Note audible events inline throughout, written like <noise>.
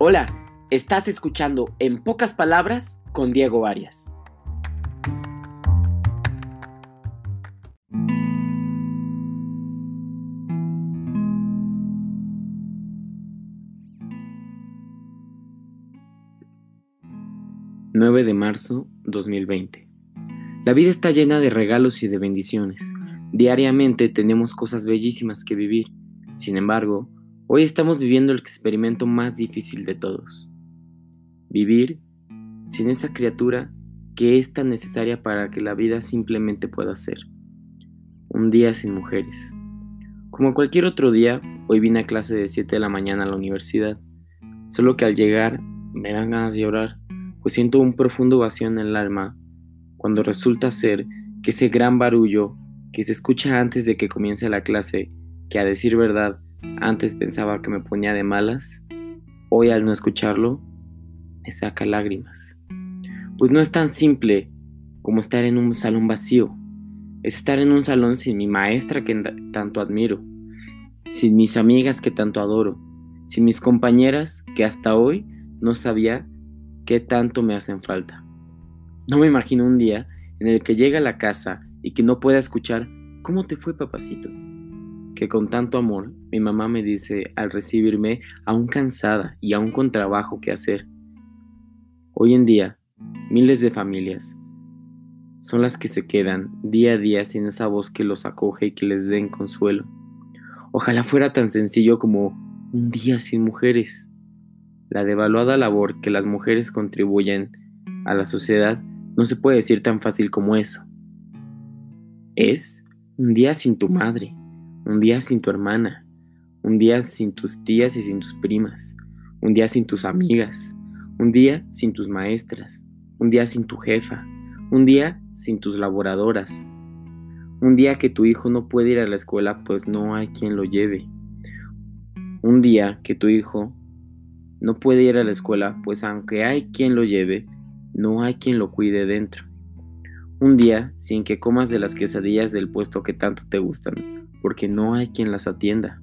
Hola, estás escuchando En pocas palabras con Diego Arias. ...9 de marzo 2020... La vida está llena de regalos y de bendiciones. Diariamente tenemos cosas bellísimas que vivir. Sin embargo, Hoy estamos viviendo el experimento más difícil de todos. Vivir sin esa criatura que es tan necesaria para que la vida simplemente pueda ser. Un día sin mujeres. Como cualquier otro día, hoy vine a clase de 7 de la mañana a la universidad. Solo que al llegar me dan ganas de llorar, pues siento un profundo vacío en el alma cuando resulta ser que ese gran barullo que se escucha antes de que comience la clase, que a decir verdad antes pensaba que me ponía de malas, hoy al no escucharlo, me saca lágrimas. Pues no es tan simple como estar en un salón vacío, es estar en un salón sin mi maestra que tanto admiro, sin mis amigas que tanto adoro, sin mis compañeras que hasta hoy no sabía qué tanto me hacen falta. No me imagino un día en el que llegue a la casa y que no pueda escuchar ¿Cómo te fue, papacito? Que con tanto amor mi mamá me dice al recibirme aún cansada y aún con trabajo que hacer. Hoy en día, miles de familias son las que se quedan día a día sin esa voz que los acoge y que les den consuelo. Ojalá fuera tan sencillo como un día sin mujeres. La devaluada labor que las mujeres contribuyen a la sociedad no se puede decir tan fácil como eso. Es un día sin tu madre, un día sin tu hermana, un día sin tus tías y sin tus primas, un día sin tus amigas, un día sin tus maestras, un día sin tu jefa, un día sin tus laboradoras, un día que tu hijo no puede ir a la escuela pues no hay quien lo lleve, un día que tu hijo no puede ir a la escuela pues aunque hay quien lo lleve, no hay quien lo cuide dentro. Un día sin que comas de las quesadillas del puesto que tanto te gustan, porque no hay quien las atienda.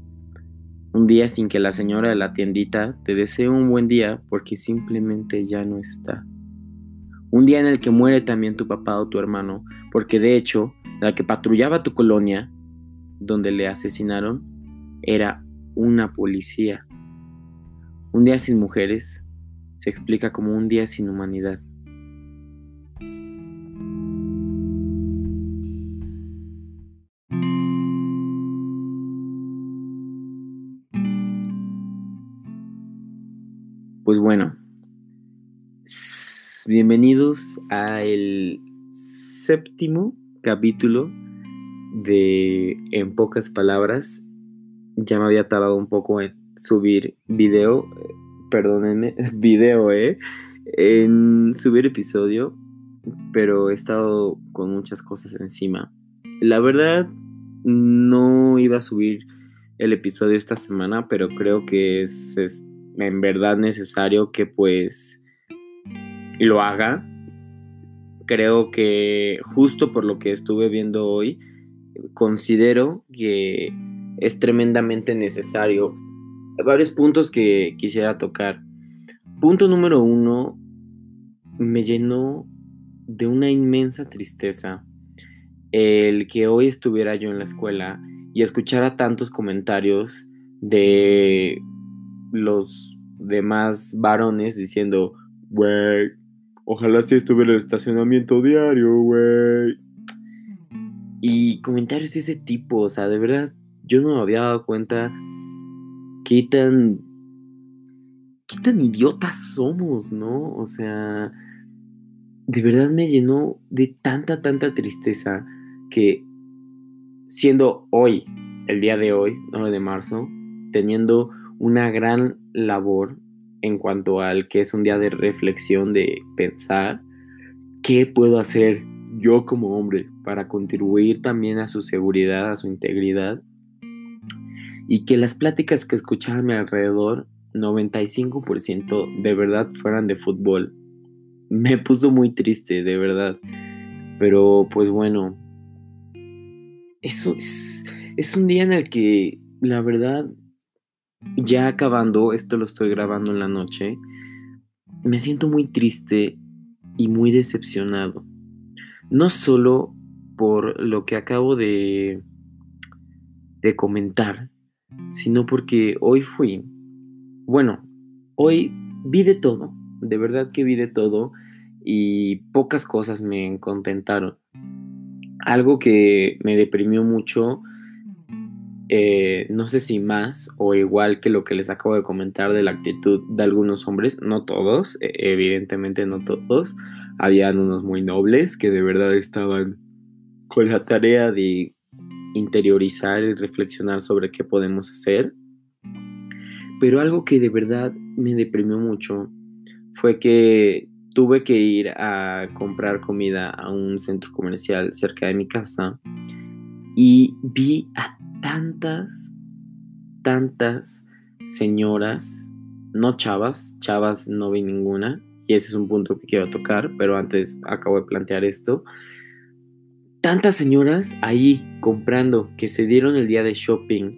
Un día sin que la señora de la tiendita te desee un buen día porque simplemente ya no está. Un día en el que muere también tu papá o tu hermano, porque de hecho, la que patrullaba tu colonia, donde le asesinaron, era una policía. Un día sin mujeres se explica como un día sin humanidad. Pues bueno, bienvenidos a el séptimo capítulo de En pocas palabras. Ya me había tardado un poco en subir video, perdónenme, <laughs> video, eh, en subir episodio, pero he estado con muchas cosas encima. La verdad, no iba a subir el episodio esta semana, pero creo que es, es en verdad necesario que pues lo haga. Creo que justo por lo que estuve viendo hoy, considero que es tremendamente necesario. Varios puntos que quisiera tocar. Punto número uno, me llenó de una inmensa tristeza el que hoy estuviera yo en la escuela y escuchara tantos comentarios de los demás varones diciendo, güey, ojalá si estuviera el estacionamiento diario, güey. Y comentarios de ese tipo, o sea, de verdad, yo no me había dado cuenta qué tan. qué tan idiotas somos, ¿no? O sea, de verdad me llenó de tanta, tanta tristeza que siendo hoy, el día de hoy, 9 de marzo, teniendo una gran labor en cuanto al que es un día de reflexión, de pensar qué puedo hacer yo como hombre para contribuir también a su seguridad, a su integridad. Y que las pláticas que escuchaba a mi alrededor, 95% de verdad fueran de fútbol. Me puso muy triste, de verdad. Pero pues bueno, eso es, es un día en el que la verdad ya acabando, esto lo estoy grabando en la noche, me siento muy triste y muy decepcionado. No solo por lo que acabo de, de comentar, sino porque hoy fui, bueno, hoy vi de todo, de verdad que vi de todo y pocas cosas me contentaron. Algo que me deprimió mucho, eh, no sé si más o igual que lo que les acabo de comentar de la actitud de algunos hombres, no todos, e, evidentemente no todos, habían unos muy nobles que de verdad estaban con la tarea de interiorizar y reflexionar sobre qué podemos hacer. Pero algo que de verdad me deprimió mucho fue que tuve que ir a comprar comida a un centro comercial cerca de mi casa y vi a tantas, tantas señoras, no chavas, chavas no vi ninguna, y ese es un punto que quiero tocar, pero antes acabo de plantear esto. Tantas señoras ahí comprando que se dieron el día de shopping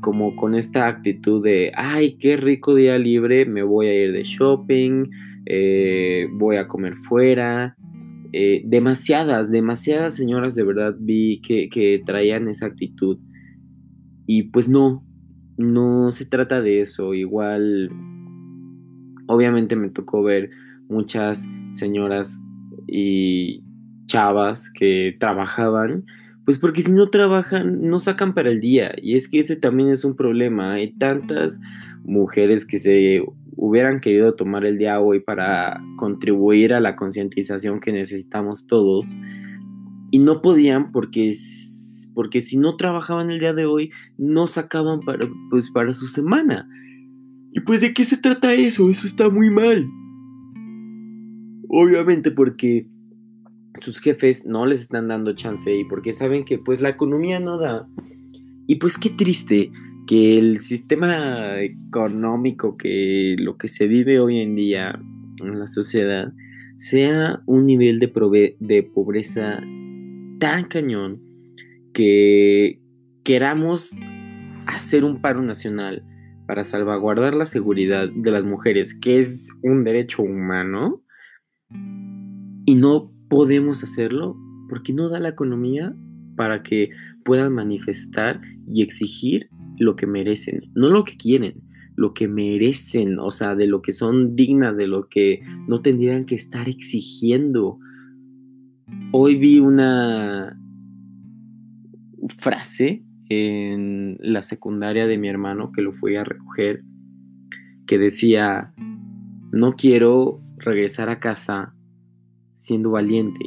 como con esta actitud de, ay, qué rico día libre, me voy a ir de shopping, eh, voy a comer fuera. Eh, demasiadas, demasiadas señoras de verdad vi que, que traían esa actitud. Y pues no, no se trata de eso. Igual, obviamente me tocó ver muchas señoras y chavas que trabajaban, pues porque si no trabajan, no sacan para el día. Y es que ese también es un problema. Hay tantas mujeres que se hubieran querido tomar el día hoy para contribuir a la concientización que necesitamos todos y no podían porque porque si no trabajaban el día de hoy no sacaban para pues para su semana. Y pues de qué se trata eso? Eso está muy mal. Obviamente porque sus jefes no les están dando chance y porque saben que pues la economía no da. Y pues qué triste que el sistema económico, que lo que se vive hoy en día en la sociedad, sea un nivel de, de pobreza tan cañón que queramos hacer un paro nacional para salvaguardar la seguridad de las mujeres, que es un derecho humano, y no podemos hacerlo porque no da la economía para que puedan manifestar y exigir lo que merecen, no lo que quieren, lo que merecen, o sea, de lo que son dignas, de lo que no tendrían que estar exigiendo. Hoy vi una frase en la secundaria de mi hermano que lo fui a recoger que decía, no quiero regresar a casa siendo valiente,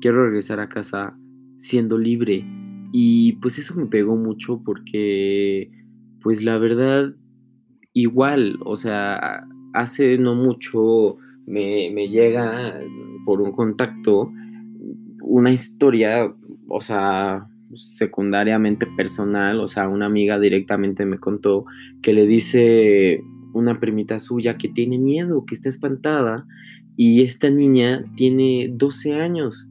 quiero regresar a casa siendo libre. Y pues eso me pegó mucho porque, pues la verdad, igual, o sea, hace no mucho me, me llega por un contacto una historia, o sea, secundariamente personal, o sea, una amiga directamente me contó que le dice una primita suya que tiene miedo, que está espantada, y esta niña tiene 12 años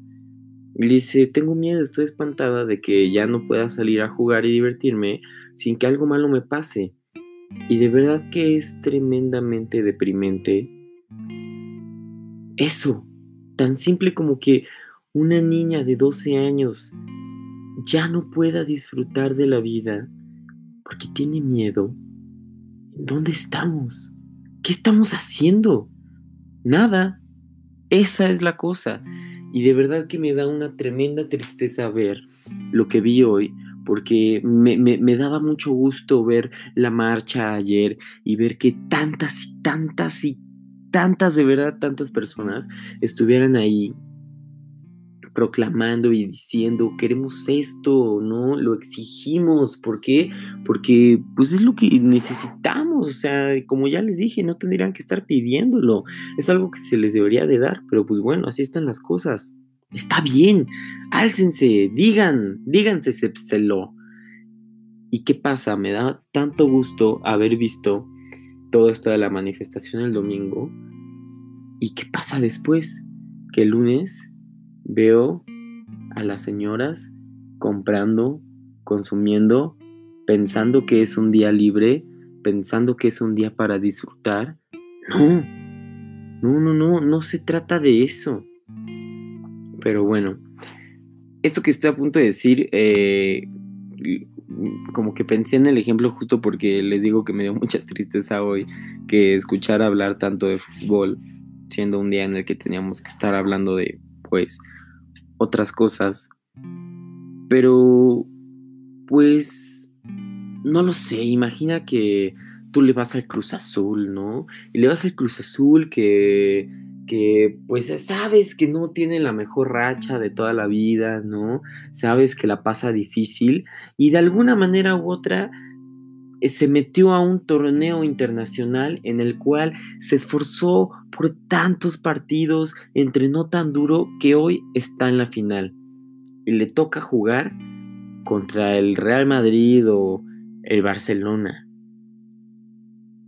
le dice, tengo miedo, estoy espantada de que ya no pueda salir a jugar y divertirme sin que algo malo me pase. Y de verdad que es tremendamente deprimente. Eso, tan simple como que una niña de 12 años ya no pueda disfrutar de la vida porque tiene miedo. ¿Dónde estamos? ¿Qué estamos haciendo? Nada. Esa es la cosa. Y de verdad que me da una tremenda tristeza ver lo que vi hoy, porque me, me, daba mucho gusto ver la marcha ayer y ver que tantas y tantas y tantas, de verdad, tantas personas estuvieran ahí proclamando y diciendo, queremos esto, ¿no? Lo exigimos. ¿Por qué? Porque pues es lo que necesitamos. O sea, como ya les dije, no tendrían que estar pidiéndolo. Es algo que se les debería de dar. Pero pues bueno, así están las cosas. Está bien. Álcense, digan, díganse lo. ¿Y qué pasa? Me da tanto gusto haber visto todo esto de la manifestación el domingo. ¿Y qué pasa después? Que el lunes Veo a las señoras comprando, consumiendo, pensando que es un día libre, pensando que es un día para disfrutar. No, no, no, no, no se trata de eso. Pero bueno, esto que estoy a punto de decir, eh, como que pensé en el ejemplo justo porque les digo que me dio mucha tristeza hoy que escuchar hablar tanto de fútbol, siendo un día en el que teníamos que estar hablando de, pues, otras cosas. Pero, pues, no lo sé, imagina que tú le vas al Cruz Azul, ¿no? Y le vas al Cruz Azul que que pues sabes que no tiene la mejor racha de toda la vida, ¿no? Sabes que la pasa difícil y de alguna manera u otra se metió a un torneo internacional en el cual se esforzó por tantos partidos, entrenó tan duro que hoy está en la final y le toca jugar contra el Real Madrid o el Barcelona.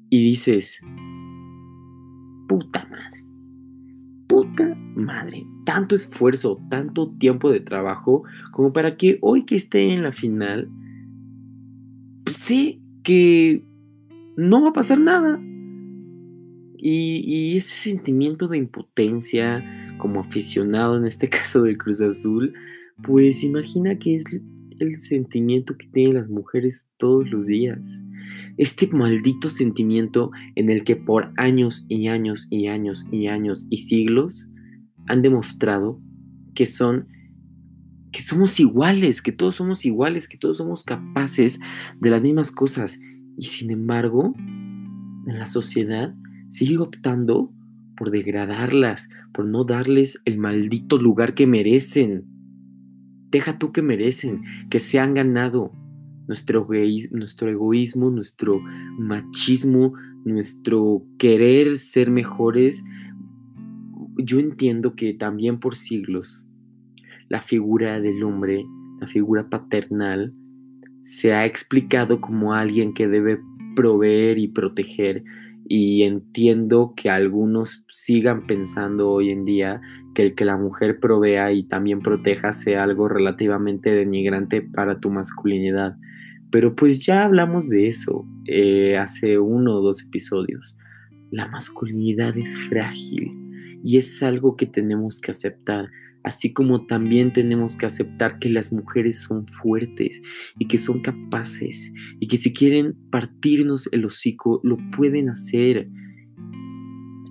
Y dices, puta madre, puta madre, tanto esfuerzo, tanto tiempo de trabajo como para que hoy que esté en la final, pues sé que no va a pasar nada. Y, ese sentimiento de impotencia como aficionado en este <laughs> caso del Cruz Azul, pues imagina que es el sentimiento que tienen las mujeres todos los días. Este maldito sentimiento en el que por años y años y años y años y siglos han demostrado que son que somos iguales, que todos somos iguales, que todos somos capaces de las mismas cosas. Y sin embargo, en la sociedad sigue optando por degradarlas, por no darles el maldito lugar que merecen. Deja tú que merecen, que se han ganado nuestro, nuestro egoísmo, nuestro machismo, nuestro querer ser mejores. Yo entiendo que también por siglos la figura del hombre, la figura paternal, se ha explicado como alguien que debe proveer y proteger y entiendo que algunos sigan pensando hoy en día que el que la mujer provea y también proteja sea algo relativamente denigrante para tu masculinidad. Pero pues ya hablamos de eso eh, hace uno o dos episodios. La masculinidad es frágil y es algo que tenemos que aceptar así como también tenemos que aceptar que las mujeres son fuertes y que son capaces y que si quieren partirnos el hocico lo pueden hacer.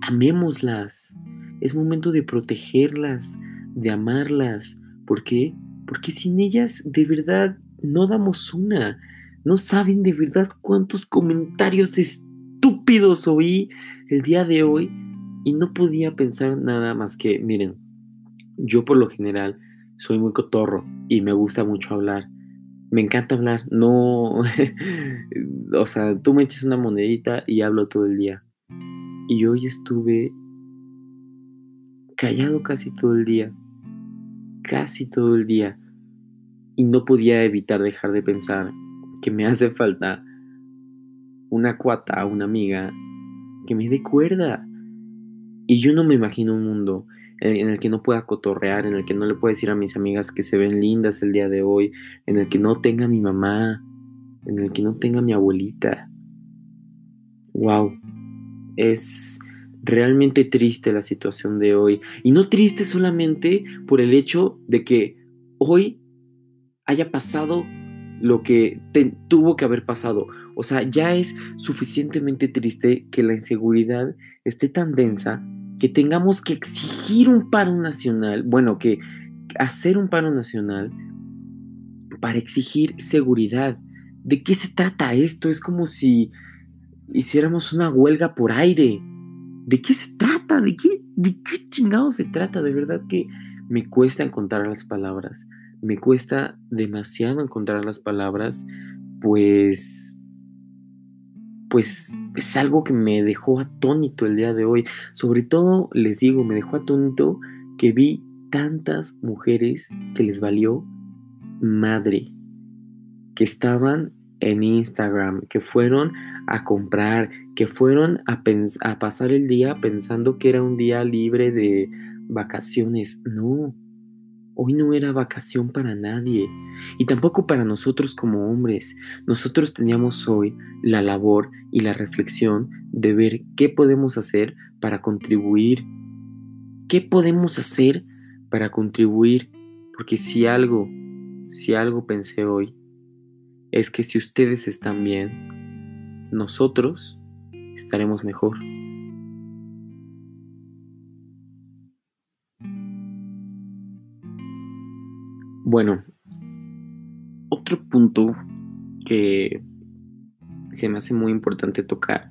Amémoslas. Es momento de protegerlas, de amarlas. ¿Por qué? Porque sin ellas de verdad no damos una. No saben de verdad cuántos comentarios estúpidos oí el día de hoy y no podía pensar nada más que, miren, yo por lo general soy muy cotorro y me gusta mucho hablar. Me encanta hablar, no, <laughs> o sea, tú me echas una monedita y hablo todo el día. Y hoy estuve callado casi todo el día, casi todo el día. Y no podía evitar dejar de pensar que me <laughs> hace falta una cuata, una amiga que me dé cuerda. Y yo no me imagino un mundo en el que no pueda cotorrear, en el que no le pueda decir a mis amigas que se ven lindas el día de hoy, en el que no tenga mi mamá, en el que no tenga mi abuelita. Wow, es realmente triste la situación de hoy. Y no triste solamente por el hecho de que hoy haya pasado lo que tuvo que haber pasado. O sea, ya es suficientemente triste que la inseguridad esté tan densa que tengamos que exigir un paro nacional, bueno, que hacer un paro nacional para exigir seguridad. ¿De qué se trata esto? Es como si hiciéramos una huelga por aire. ¿De qué se trata? ¿De qué, de qué chingado se trata? De verdad que me cuesta encontrar las palabras. Me cuesta demasiado encontrar las palabras, pues pues es algo que me dejó atónito el día de hoy. Sobre todo, les digo, me dejó atónito que vi tantas mujeres que les valió madre, que estaban en Instagram, que fueron a comprar, que fueron a, a pasar el día pensando que era un día libre de vacaciones. No, Hoy no era vacación para nadie y tampoco para nosotros como hombres. Nosotros teníamos hoy la labor y la reflexión de ver qué podemos hacer para contribuir. ¿Qué podemos hacer para contribuir? Porque si algo, si algo pensé hoy, es que si ustedes están bien, nosotros estaremos mejor. Bueno, otro punto que se me hace muy importante tocar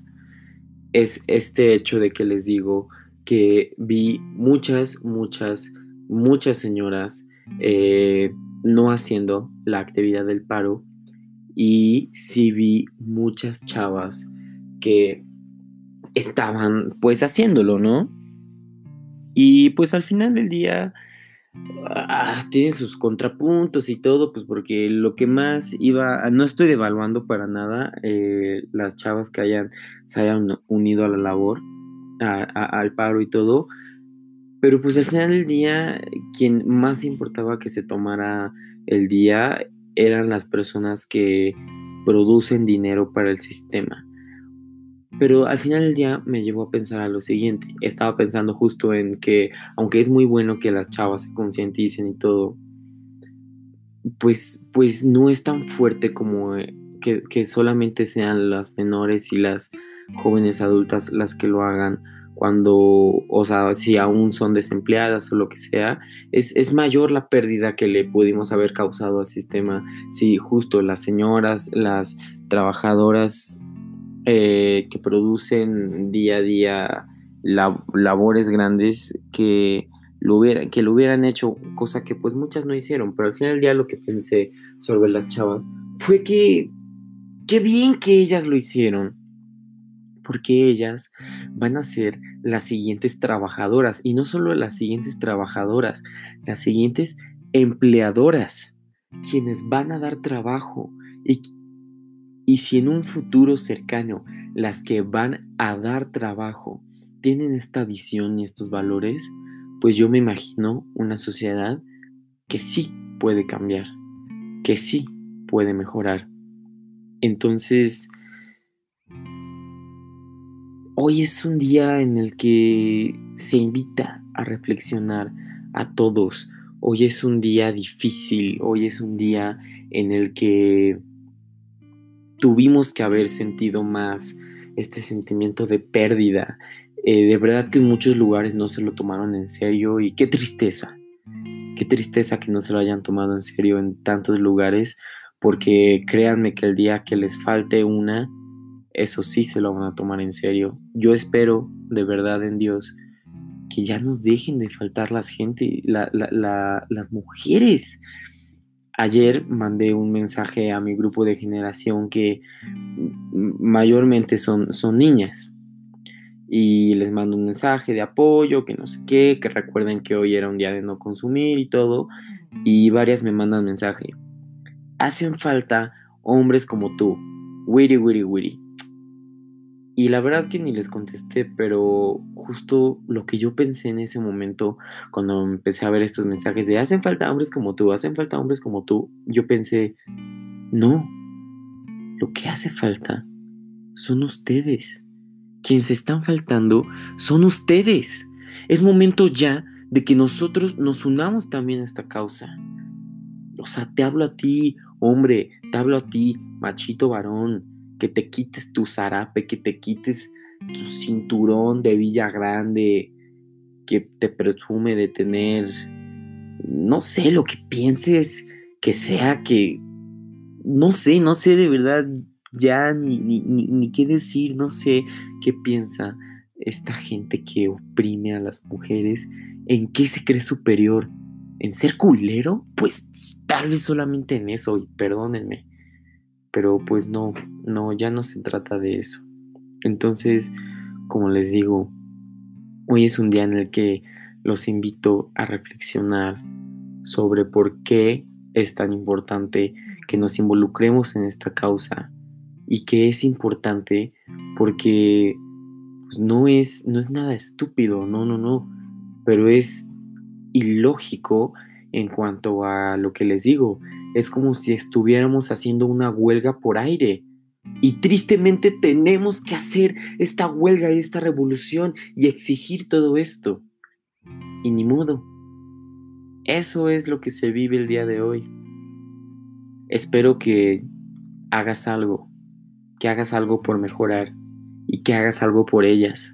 es este hecho de que les digo que vi muchas, muchas, muchas señoras eh, no haciendo la actividad del paro y sí vi muchas chavas que estaban pues haciéndolo, ¿no? Y pues al final del día ah, tiene sus contrapuntos y todo, pues porque lo que más iba, no estoy devaluando para nada eh, las chavas que hayan, se hayan unido a la labor, al paro y todo, pero pues al final del día, quien más importaba que se tomara el día eran las personas que producen dinero para el sistema. Pero al final del día me llevó a pensar a lo siguiente. Estaba pensando justo en que, aunque es muy bueno que las chavas se concienticen y todo, pues, pues no es tan fuerte como eh, que, que solamente sean las menores y las jóvenes adultas las que lo hagan cuando, o sea, si aún son desempleadas o lo que sea, es, es, mayor la pérdida que le pudimos haber causado al sistema si justo las señoras, las trabajadoras eh, que producen día a día labores grandes que lo, hubieran, que lo hubieran hecho, cosa que pues muchas no hicieron, pero al final del día lo que pensé sobre las chavas fue que qué bien que ellas lo hicieron, porque ellas van a ser las siguientes trabajadoras y no solo las siguientes trabajadoras, las siguientes empleadoras, quienes van a dar trabajo y y si en un futuro cercano las que van a dar trabajo tienen esta visión y estos valores, pues yo me imagino una sociedad que sí puede cambiar, que sí puede mejorar. Entonces, hoy es un día en el que se invita a reflexionar a todos. Hoy es un día difícil, hoy es un día en el que tuvimos que haber sentido más este sentimiento de pérdida. Eh, de verdad que en muchos lugares no se lo tomaron en serio y qué tristeza, qué tristeza que no se lo hayan tomado en serio en tantos lugares, porque créanme que el día que les falte una, eso sí se lo van a tomar en serio. Yo espero de verdad en Dios que ya nos dejen de faltar las gente, las mujeres. Ayer mandé un mensaje a mi grupo de generación que mayormente son, son niñas. Y les mando un mensaje de apoyo, que no sé qué, que recuerden que hoy era un día de no consumir y todo. Y varias me mandan mensaje. Hacen falta hombres como tú. Witty, witty, witty. Y la verdad que ni les contesté, pero justo lo que yo pensé en ese momento, cuando empecé a ver estos mensajes de hacen falta hombres como tú, hacen falta hombres como tú, yo pensé, no, lo que hace falta son ustedes. Quienes están faltando son ustedes. Es momento ya de que nosotros nos unamos también a esta causa. O sea, te hablo a ti, hombre, te hablo a ti, machito varón, que te quites tu zarape, que te quites tu cinturón de Villa Grande, que te presume de tener, no sé, lo que pienses que sea, que, no sé, no sé de verdad ya ni, ni, ni qué decir, no sé qué piensa esta gente que oprime a las mujeres, en qué se cree superior, en ser culero, pues tal vez solamente en eso, y perdónenme pero pues no, no, ya no se trata de eso. Entonces, como les digo, hoy es un día en el que los invito a reflexionar sobre por qué es tan importante que nos involucremos en esta causa y que es importante porque pues, no, es, no es nada estúpido, no, no, no, pero es ilógico en cuanto a lo que les digo. Es como si estuviéramos haciendo una huelga por aire. Y tristemente tenemos que hacer esta huelga y esta revolución y exigir todo esto. Y ni modo. Eso es lo que se vive el día de hoy. Espero que hagas algo, que hagas algo por mejorar y que hagas algo por ellas.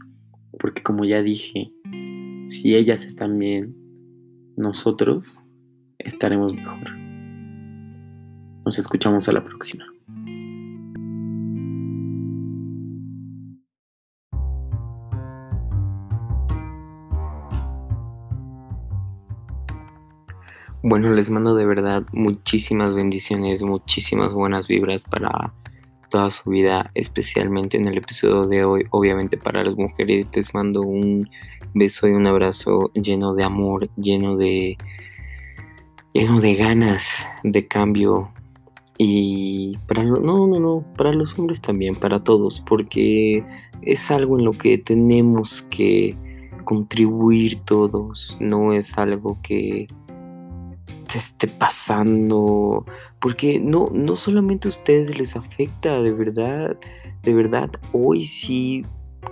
Porque como ya dije, si ellas están bien, nosotros estaremos mejor. Nos escuchamos a la próxima. Bueno, les mando de verdad muchísimas bendiciones, muchísimas buenas vibras para toda su vida, especialmente en el episodio de hoy. Obviamente para las mujeres les mando un beso y un abrazo lleno de amor, lleno de lleno de ganas de cambio y para no no no para los hombres también para todos porque es algo en lo que tenemos que contribuir todos no es algo que te esté pasando, porque no, no solamente a ustedes les afecta, de verdad, de verdad, hoy sí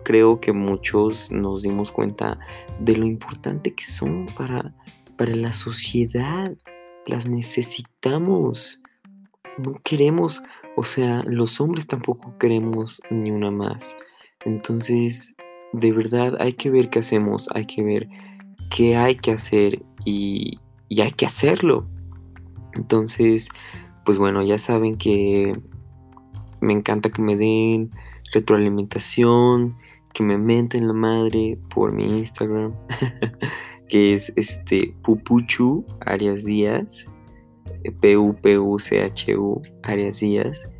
creo que muchos nos dimos cuenta de lo importante que son para, para la sociedad, las necesitamos, no queremos, o sea, los hombres tampoco queremos ni una más, entonces, de verdad hay que ver qué hacemos, hay que ver qué hay que hacer y, y hay que hacerlo. Entonces, pues bueno, ya saben que me encanta que me den retroalimentación, que me menten la madre por mi Instagram, <laughs> que es este Pupuchu Arias Díaz, P-U-P-U-C-H-U Arias Díaz.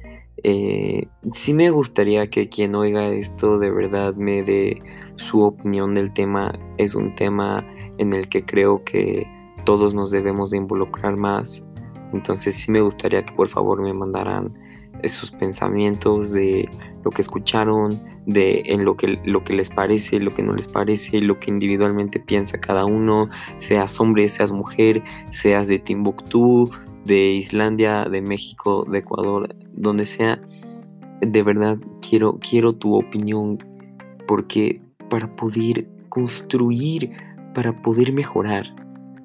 Eh, sí me gustaría que quien oiga esto de verdad me dé su opinión del tema. Es un tema en el que creo que todos nos debemos de involucrar más. Entonces sí me gustaría que por favor me mandaran esos pensamientos de lo que escucharon, de en lo que, lo que les parece, lo que no les parece, lo que individualmente piensa cada uno, seas hombre, seas mujer, seas de Timbuktu, de Islandia, de México, de Ecuador, donde sea. De verdad quiero, quiero tu opinión porque para poder construir, para poder mejorar,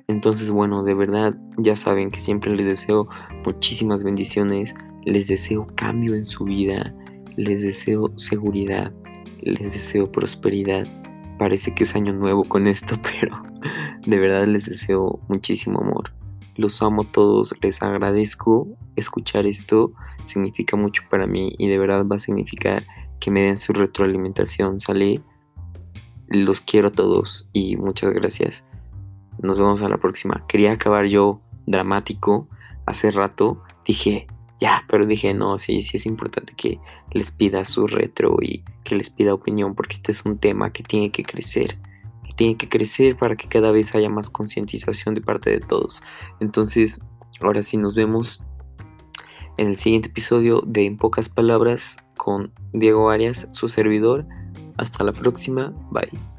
entonces, bueno, de verdad, ya saben que siempre les deseo muchísimas bendiciones, les deseo cambio en su vida, les deseo seguridad, les deseo prosperidad. Parece que es año nuevo con esto, <laughs> pero de verdad les deseo muchísimo amor. Los amo a todos, les agradezco escuchar esto, significa mucho para mí y de verdad va a significar que me den su retroalimentación, ¿sale? Los quiero a todos y muchas gracias. Nos vemos a la próxima. Quería acabar yo dramático hace rato. Dije, ya, pero dije, no, sí, sí es importante que les pida su retro y que les pida opinión porque este es un tema que tiene que crecer. Que tiene que crecer para que cada vez haya más concientización de parte de todos. Entonces, ahora sí nos vemos en el siguiente episodio de En pocas palabras con Diego Arias, su servidor. Hasta la próxima. Bye.